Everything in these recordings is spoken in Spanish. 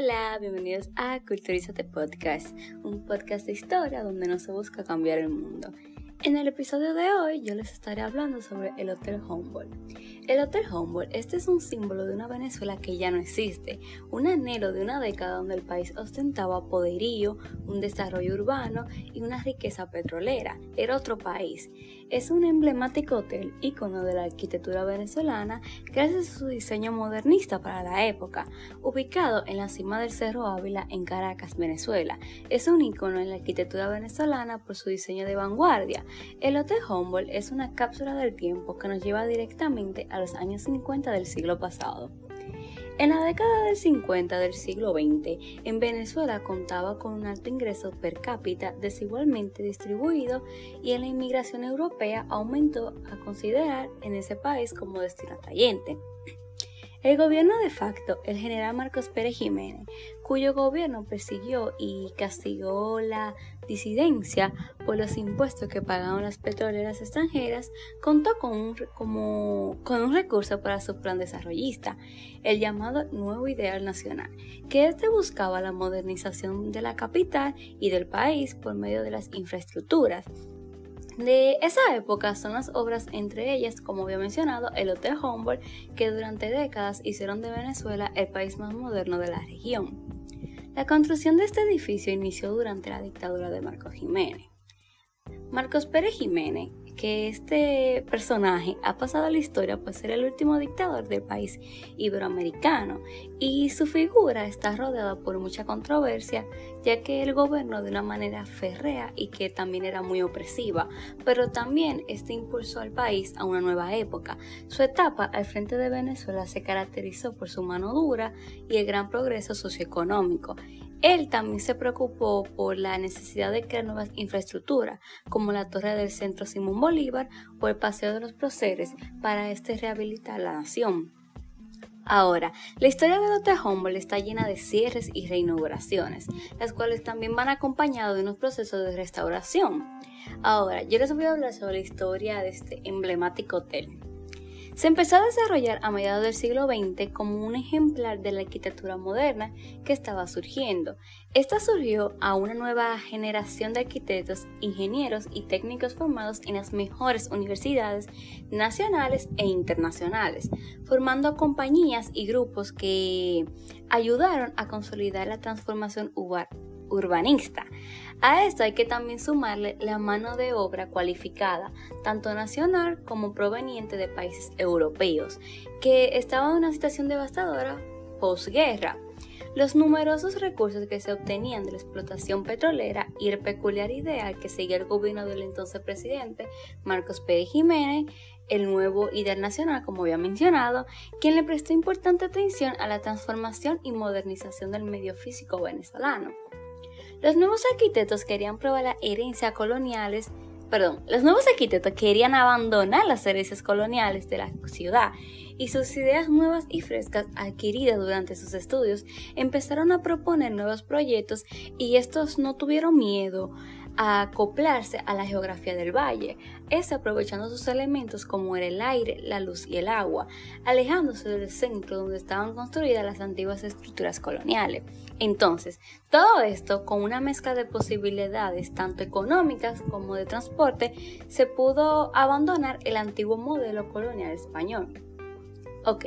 Hola, bienvenidos a Culturízate Podcast, un podcast de historia donde no se busca cambiar el mundo. En el episodio de hoy yo les estaré hablando sobre el Hotel Humboldt. El Hotel Humboldt, este es un símbolo de una Venezuela que ya no existe, un anhelo de una década donde el país ostentaba poderío, un desarrollo urbano y una riqueza petrolera. Era otro país. Es un emblemático hotel, ícono de la arquitectura venezolana, gracias a su diseño modernista para la época, ubicado en la cima del Cerro Ávila en Caracas, Venezuela. Es un ícono en la arquitectura venezolana por su diseño de vanguardia. El Hotel Humboldt es una cápsula del tiempo que nos lleva directamente a los años 50 del siglo pasado. En la década del 50 del siglo XX, en Venezuela contaba con un alto ingreso per cápita desigualmente distribuido y en la inmigración europea aumentó a considerar en ese país como destino atrayente. El gobierno de facto, el general Marcos Pérez Jiménez, cuyo gobierno persiguió y castigó la disidencia por los impuestos que pagaban las petroleras extranjeras, contó con un, con un recurso para su plan desarrollista, el llamado Nuevo Ideal Nacional, que este buscaba la modernización de la capital y del país por medio de las infraestructuras, de esa época son las obras, entre ellas, como había mencionado, el Hotel Humboldt, que durante décadas hicieron de Venezuela el país más moderno de la región. La construcción de este edificio inició durante la dictadura de Marcos Jiménez. Marcos Pérez Jiménez que este personaje ha pasado a la historia por ser el último dictador del país iberoamericano y su figura está rodeada por mucha controversia ya que él gobernó de una manera férrea y que también era muy opresiva, pero también este impulsó al país a una nueva época. Su etapa al frente de Venezuela se caracterizó por su mano dura y el gran progreso socioeconómico él también se preocupó por la necesidad de crear nuevas infraestructuras, como la torre del centro Simón Bolívar o el Paseo de los Proceres, para este rehabilitar la nación. Ahora, la historia de Hotel Humboldt está llena de cierres y reinauguraciones, las cuales también van acompañadas de unos procesos de restauración. Ahora, yo les voy a hablar sobre la historia de este emblemático hotel. Se empezó a desarrollar a mediados del siglo XX como un ejemplar de la arquitectura moderna que estaba surgiendo. Esta surgió a una nueva generación de arquitectos, ingenieros y técnicos formados en las mejores universidades nacionales e internacionales, formando compañías y grupos que ayudaron a consolidar la transformación urbanista. A esto hay que también sumarle la mano de obra cualificada, tanto nacional como proveniente de países europeos, que estaban en una situación devastadora posguerra. Los numerosos recursos que se obtenían de la explotación petrolera y el peculiar ideal que seguía el gobierno del entonces presidente Marcos Pérez Jiménez, el nuevo ideal nacional, como había mencionado, quien le prestó importante atención a la transformación y modernización del medio físico venezolano. Los nuevos arquitectos querían probar la herencia coloniales, perdón, los nuevos arquitectos querían abandonar las herencias coloniales de la ciudad y sus ideas nuevas y frescas adquiridas durante sus estudios empezaron a proponer nuevos proyectos y estos no tuvieron miedo a acoplarse a la geografía del valle, es aprovechando sus elementos como era el aire, la luz y el agua, alejándose del centro donde estaban construidas las antiguas estructuras coloniales. Entonces, todo esto con una mezcla de posibilidades tanto económicas como de transporte, se pudo abandonar el antiguo modelo colonial español. Ok,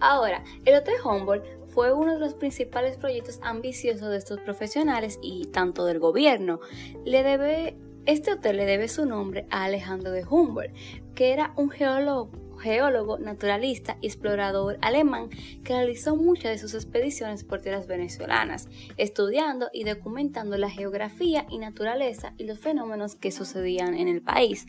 ahora, el Hotel Humboldt fue uno de los principales proyectos ambiciosos de estos profesionales y tanto del gobierno. Le debe, este hotel le debe su nombre a Alejandro de Humboldt, que era un geólogo geólogo, naturalista y explorador alemán que realizó muchas de sus expediciones por tierras venezolanas, estudiando y documentando la geografía y naturaleza y los fenómenos que sucedían en el país.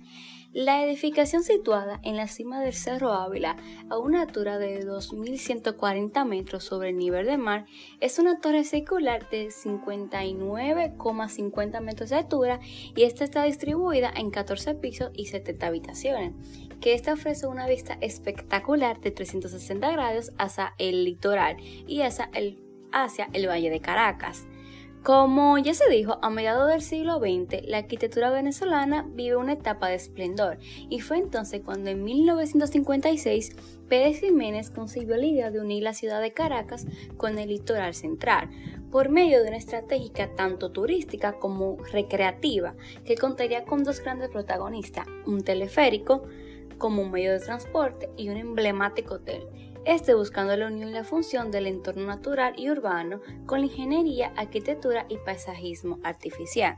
La edificación situada en la cima del Cerro Ávila, a una altura de 2.140 metros sobre el nivel del mar, es una torre circular de 59,50 metros de altura y esta está distribuida en 14 pisos y 70 habitaciones, que esta ofrece una vista espectacular de 360 grados hacia el litoral y hacia el, hacia el Valle de Caracas. Como ya se dijo, a mediados del siglo XX, la arquitectura venezolana vive una etapa de esplendor y fue entonces cuando en 1956 Pérez Jiménez consiguió la idea de unir la ciudad de Caracas con el litoral central por medio de una estrategia tanto turística como recreativa que contaría con dos grandes protagonistas, un teleférico como un medio de transporte y un emblemático hotel este buscando la unión y la función del entorno natural y urbano con la ingeniería, arquitectura y paisajismo artificial.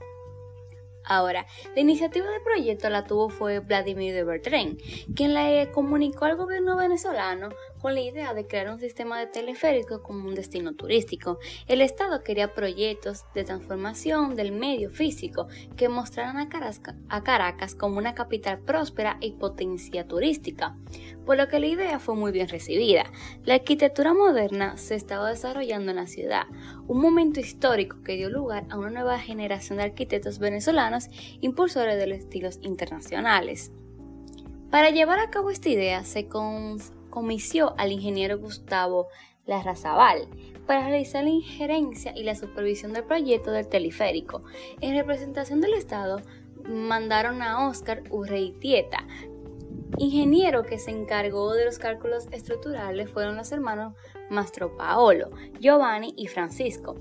Ahora, la iniciativa del proyecto la tuvo fue Vladimir de Bertrand, quien le comunicó al gobierno venezolano con la idea de crear un sistema de teleférico como un destino turístico. El Estado quería proyectos de transformación del medio físico que mostraran a Caracas, como una capital próspera y potencia turística, por lo que la idea fue muy bien recibida. La arquitectura moderna se estaba desarrollando en la ciudad, un momento histórico que dio lugar a una nueva generación de arquitectos venezolanos impulsores de los estilos internacionales. Para llevar a cabo esta idea se, con comisió al ingeniero Gustavo Larrazabal para realizar la injerencia y la supervisión del proyecto del teleférico. En representación del Estado, mandaron a Oscar Urreitieta, ingeniero que se encargó de los cálculos estructurales fueron los hermanos Mastro Paolo, Giovanni y Francisco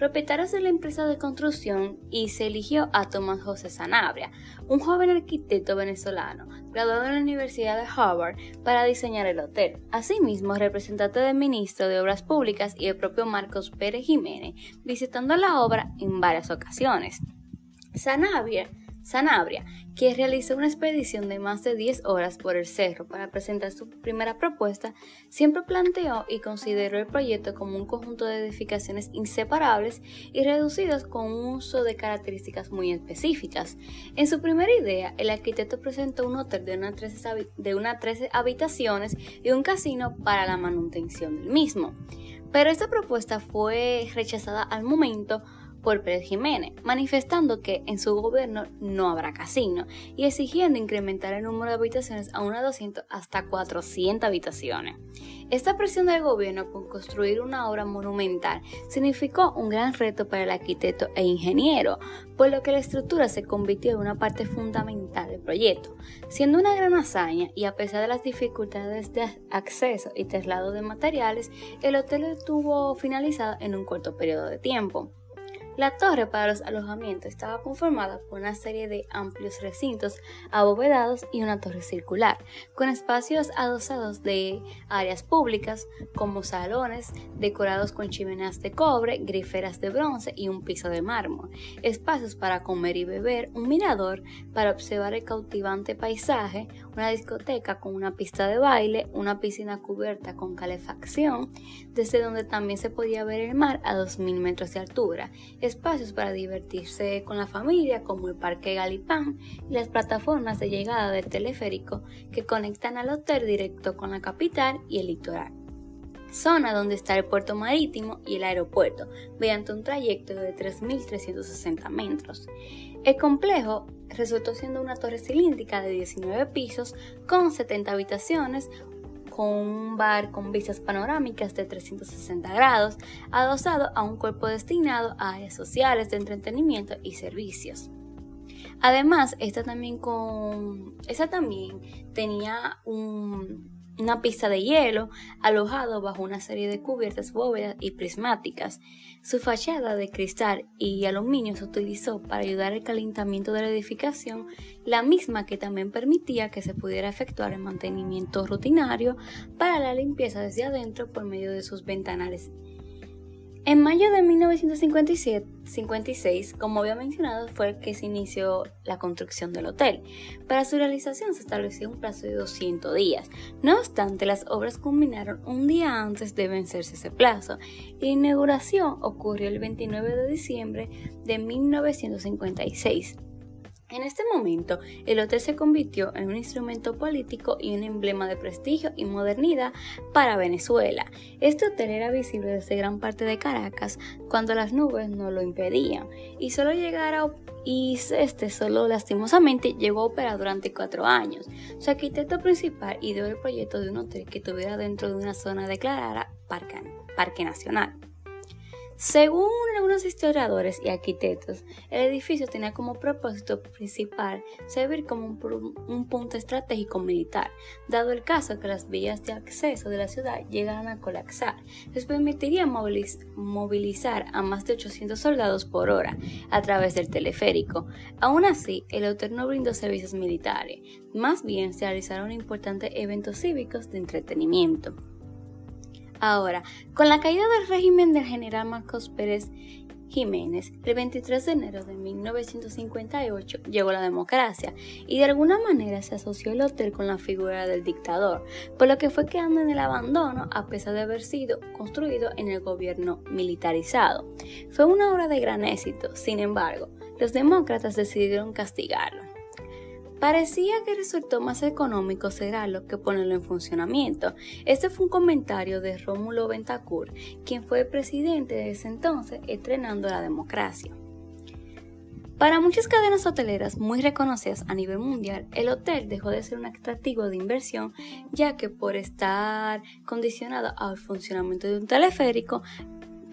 propietarios de la empresa de construcción y se eligió a Tomás José Sanabria, un joven arquitecto venezolano graduado en la Universidad de Harvard para diseñar el hotel. Asimismo, representante del ministro de Obras Públicas y el propio Marcos Pérez Jiménez, visitando la obra en varias ocasiones. Sanabria Sanabria, que realizó una expedición de más de 10 horas por el cerro para presentar su primera propuesta, siempre planteó y consideró el proyecto como un conjunto de edificaciones inseparables y reducidas con un uso de características muy específicas. En su primera idea, el arquitecto presentó un hotel de unas 13, de una 13 habitaciones y un casino para la manutención del mismo. Pero esta propuesta fue rechazada al momento por Pérez Jiménez, manifestando que en su gobierno no habrá casino y exigiendo incrementar el número de habitaciones a unas 200 hasta 400 habitaciones. Esta presión del gobierno por construir una obra monumental significó un gran reto para el arquitecto e ingeniero, por lo que la estructura se convirtió en una parte fundamental del proyecto, siendo una gran hazaña y a pesar de las dificultades de acceso y traslado de materiales, el hotel estuvo finalizado en un corto periodo de tiempo. La torre para los alojamientos estaba conformada por una serie de amplios recintos abovedados y una torre circular, con espacios adosados de áreas públicas como salones decorados con chimeneas de cobre, griferas de bronce y un piso de mármol, espacios para comer y beber, un mirador para observar el cautivante paisaje, una discoteca con una pista de baile, una piscina cubierta con calefacción, desde donde también se podía ver el mar a 2.000 metros de altura, espacios para divertirse con la familia como el Parque Galipán y las plataformas de llegada del teleférico que conectan al hotel directo con la capital y el litoral zona donde está el puerto marítimo y el aeropuerto, mediante un trayecto de 3.360 metros. El complejo resultó siendo una torre cilíndrica de 19 pisos con 70 habitaciones, con un bar con vistas panorámicas de 360 grados, adosado a un cuerpo destinado a áreas sociales de entretenimiento y servicios. Además, esta también, con, esta también tenía un una pista de hielo alojado bajo una serie de cubiertas bóvedas y prismáticas. Su fachada de cristal y aluminio se utilizó para ayudar al calentamiento de la edificación, la misma que también permitía que se pudiera efectuar el mantenimiento rutinario para la limpieza desde adentro por medio de sus ventanales en mayo de 1956, como había mencionado, fue que se inició la construcción del hotel. Para su realización se estableció un plazo de 200 días. No obstante, las obras culminaron un día antes de vencerse ese plazo. La inauguración ocurrió el 29 de diciembre de 1956. En este momento, el hotel se convirtió en un instrumento político y un emblema de prestigio y modernidad para Venezuela. Este hotel era visible desde gran parte de Caracas cuando las nubes no lo impedían y solo llegara y este solo lastimosamente llegó a operar durante cuatro años. Su arquitecto principal ideó el proyecto de un hotel que tuviera dentro de una zona declarada Parque, Parque Nacional. Según algunos historiadores y arquitectos, el edificio tenía como propósito principal servir como un, punto estratégico militar, dado el caso que las vías de acceso de la ciudad llegaran a colapsar. Les permitiría movilizar a más de 800 soldados por hora a través del teleférico. Aún así, el hotel no brindó servicios militares, más bien se realizaron importantes eventos cívicos de entretenimiento. Ahora, con la caída del régimen del general Marcos Pérez Jiménez, el 23 de enero de 1958 llegó la democracia y de alguna manera se asoció el hotel con la figura del dictador, por lo que fue quedando en el abandono a pesar de haber sido construido en el gobierno militarizado. Fue una obra de gran éxito, sin embargo, los demócratas decidieron castigarlo. Parecía que resultó más económico cerrarlo que ponerlo en funcionamiento. Este fue un comentario de Rómulo Ventacur, quien fue presidente de ese entonces, estrenando la democracia. Para muchas cadenas hoteleras muy reconocidas a nivel mundial, el hotel dejó de ser un atractivo de inversión, ya que por estar condicionado al funcionamiento de un teleférico,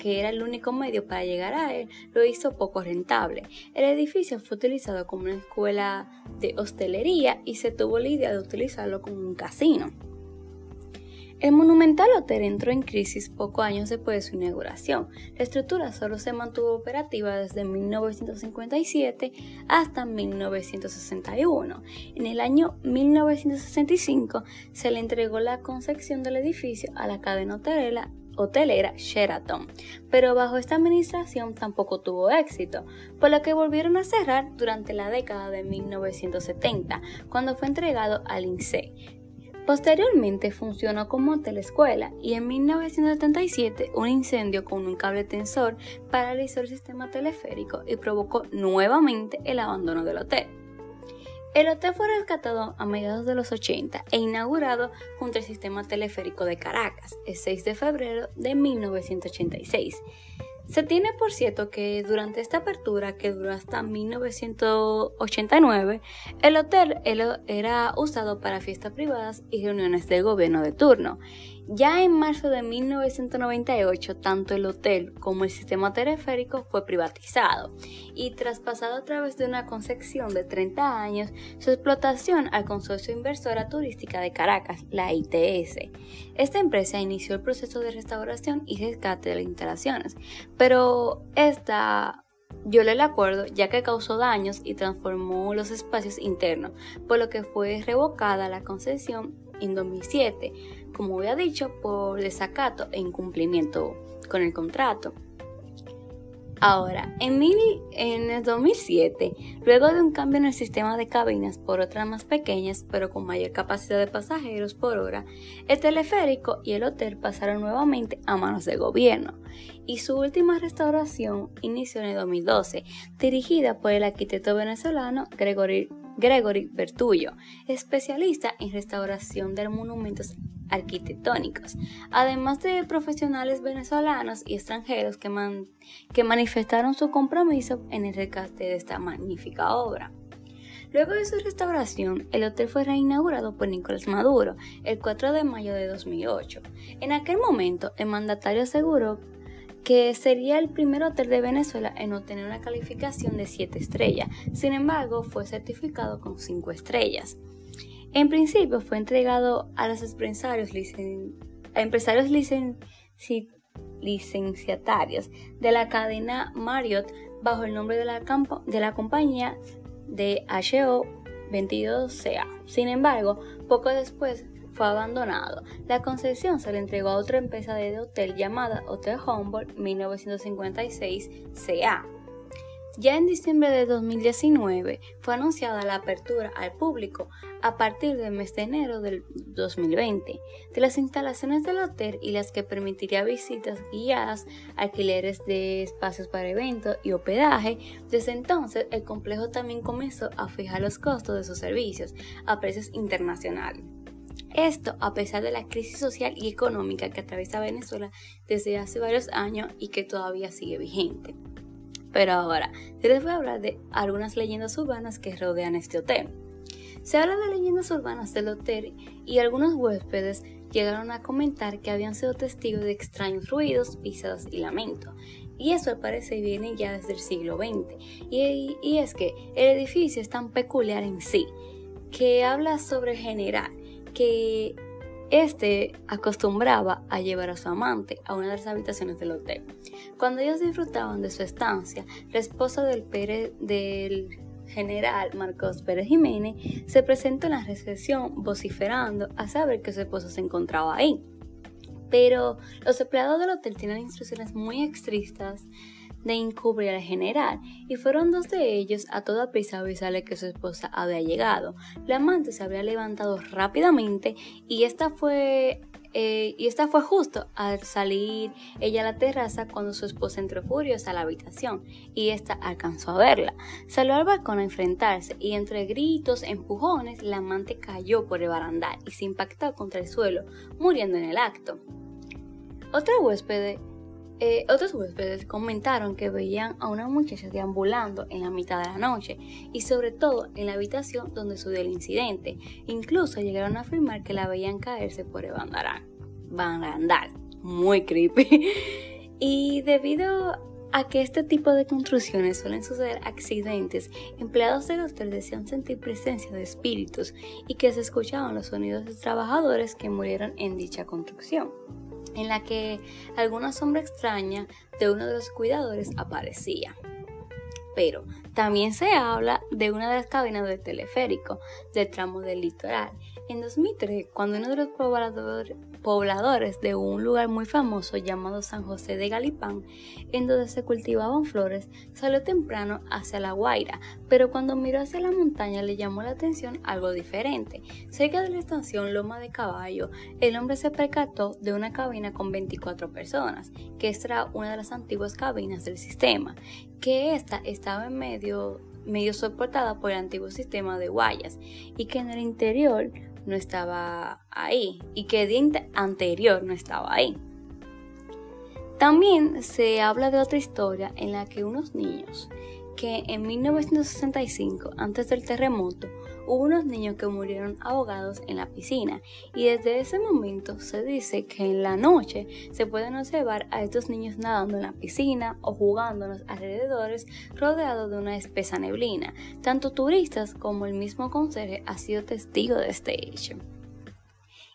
que era el único medio para llegar a él, lo hizo poco rentable. El edificio fue utilizado como una escuela de hostelería y se tuvo la idea de utilizarlo como un casino. El monumental hotel entró en crisis pocos años después de su inauguración. La estructura solo se mantuvo operativa desde 1957 hasta 1961. En el año 1965 se le entregó la concesión del edificio a la cadena hotelera hotelera Sheraton, pero bajo esta administración tampoco tuvo éxito, por lo que volvieron a cerrar durante la década de 1970, cuando fue entregado al INSEE. Posteriormente funcionó como hotel escuela y en 1977 un incendio con un cable tensor paralizó el sistema teleférico y provocó nuevamente el abandono del hotel. El hotel fue rescatado a mediados de los 80 e inaugurado junto al sistema teleférico de Caracas el 6 de febrero de 1986. Se tiene por cierto que durante esta apertura, que duró hasta 1989, el hotel era usado para fiestas privadas y reuniones del gobierno de turno. Ya en marzo de 1998, tanto el hotel como el sistema teleférico fue privatizado y traspasado a través de una concesión de 30 años su explotación al Consorcio Inversora Turística de Caracas, la ITS. Esta empresa inició el proceso de restauración y rescate de las instalaciones, pero esta yo le acuerdo ya que causó daños y transformó los espacios internos, por lo que fue revocada la concesión en 2007 como había dicho, por desacato e incumplimiento con el contrato. Ahora, en, en el 2007, luego de un cambio en el sistema de cabinas por otras más pequeñas pero con mayor capacidad de pasajeros por hora, el teleférico y el hotel pasaron nuevamente a manos del gobierno y su última restauración inició en el 2012, dirigida por el arquitecto venezolano Gregory, Gregory Bertullo, especialista en restauración de monumentos arquitectónicos, además de profesionales venezolanos y extranjeros que, que manifestaron su compromiso en el rescate de esta magnífica obra. Luego de su restauración, el hotel fue reinaugurado por Nicolás Maduro el 4 de mayo de 2008. En aquel momento, el mandatario aseguró que sería el primer hotel de Venezuela en obtener una calificación de 7 estrellas, sin embargo fue certificado con 5 estrellas. En principio fue entregado a los empresarios, empresarios licenciatarios de la cadena Marriott bajo el nombre de la, de la compañía de HO 22CA. Sin embargo, poco después fue abandonado. La concesión se le entregó a otra empresa de hotel llamada Hotel Humboldt 1956 CA. Ya en diciembre de 2019 fue anunciada la apertura al público a partir del mes de enero del 2020 de las instalaciones del hotel y las que permitiría visitas guiadas, alquileres de espacios para eventos y hospedaje. Desde entonces el complejo también comenzó a fijar los costos de sus servicios a precios internacionales. Esto a pesar de la crisis social y económica que atraviesa Venezuela desde hace varios años y que todavía sigue vigente. Pero ahora, les voy a hablar de algunas leyendas urbanas que rodean este hotel. Se habla de leyendas urbanas del hotel y algunos huéspedes llegaron a comentar que habían sido testigos de extraños ruidos, pisadas y lamentos. Y eso parece viene ya desde el siglo XX. Y, y es que el edificio es tan peculiar en sí, que habla sobre general, que este acostumbraba a llevar a su amante a una de las habitaciones del hotel. Cuando ellos disfrutaban de su estancia, la esposa del, Pérez, del general Marcos Pérez Jiménez se presentó en la recepción vociferando a saber que su esposo se encontraba ahí. Pero los empleados del hotel tienen instrucciones muy estrictas de encubrir al general, y fueron dos de ellos a toda prisa a avisarle que su esposa había llegado. La amante se había levantado rápidamente y esta fue eh, y esta fue justo al salir ella a la terraza cuando su esposa entró furiosa a la habitación y esta alcanzó a verla. Salió al balcón a enfrentarse y entre gritos, empujones, la amante cayó por el barandal y se impactó contra el suelo, muriendo en el acto. Otro huésped eh, otros huéspedes comentaron que veían a una muchacha deambulando en la mitad de la noche y sobre todo en la habitación donde sucedió el incidente. Incluso llegaron a afirmar que la veían caerse por el barandal. Muy creepy. y debido a que este tipo de construcciones suelen suceder accidentes, empleados del hotel decían sentir presencia de espíritus y que se escuchaban los sonidos de trabajadores que murieron en dicha construcción en la que alguna sombra extraña de uno de los cuidadores aparecía. Pero también se habla de una de las cabinas del teleférico del tramo del litoral, en 2003, cuando uno de los pobladores de un lugar muy famoso llamado San José de Galipán, en donde se cultivaban flores, salió temprano hacia la Guaira, pero cuando miró hacia la montaña le llamó la atención algo diferente. Cerca de la estación Loma de Caballo, el hombre se percató de una cabina con 24 personas, que era una de las antiguas cabinas del sistema, que esta estaba en medio medio soportada por el antiguo sistema de guayas y que en el interior no estaba ahí y que el día anterior no estaba ahí. También se habla de otra historia en la que unos niños que en 1965, antes del terremoto, hubo unos niños que murieron ahogados en la piscina y desde ese momento se dice que en la noche se pueden observar a estos niños nadando en la piscina o jugando en los alrededores rodeados de una espesa neblina. Tanto turistas como el mismo conserje ha sido testigo de este hecho.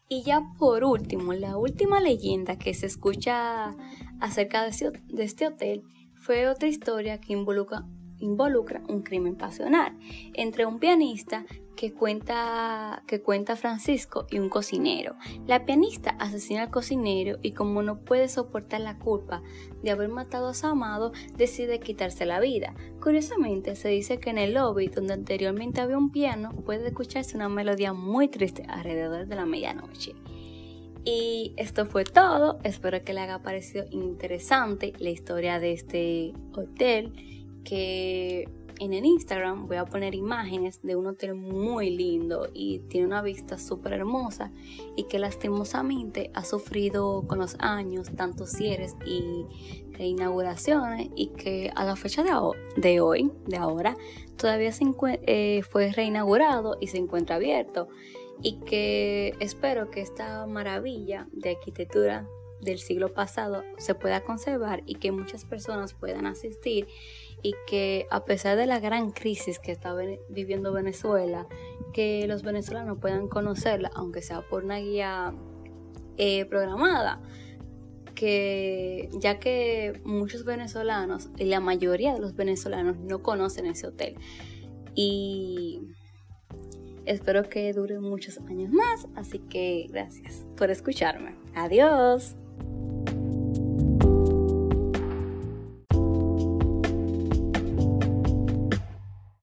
Y ya por último, la última leyenda que se escucha acerca de este hotel fue otra historia que involucra involucra un crimen pasional entre un pianista que cuenta, que cuenta Francisco y un cocinero. La pianista asesina al cocinero y como no puede soportar la culpa de haber matado a su amado, decide quitarse la vida. Curiosamente, se dice que en el lobby donde anteriormente había un piano puede escucharse una melodía muy triste alrededor de la medianoche. Y esto fue todo. Espero que le haya parecido interesante la historia de este hotel que en el Instagram voy a poner imágenes de un hotel muy lindo y tiene una vista súper hermosa y que lastimosamente ha sufrido con los años tantos cierres y reinauguraciones y que a la fecha de, hoy, de ahora, todavía eh, fue reinaugurado y se encuentra abierto y que espero que esta maravilla de arquitectura del siglo pasado se pueda conservar y que muchas personas puedan asistir y que a pesar de la gran crisis que está viviendo Venezuela, que los venezolanos puedan conocerla, aunque sea por una guía eh, programada, que ya que muchos venezolanos y la mayoría de los venezolanos no conocen ese hotel y espero que dure muchos años más, así que gracias por escucharme. Adiós.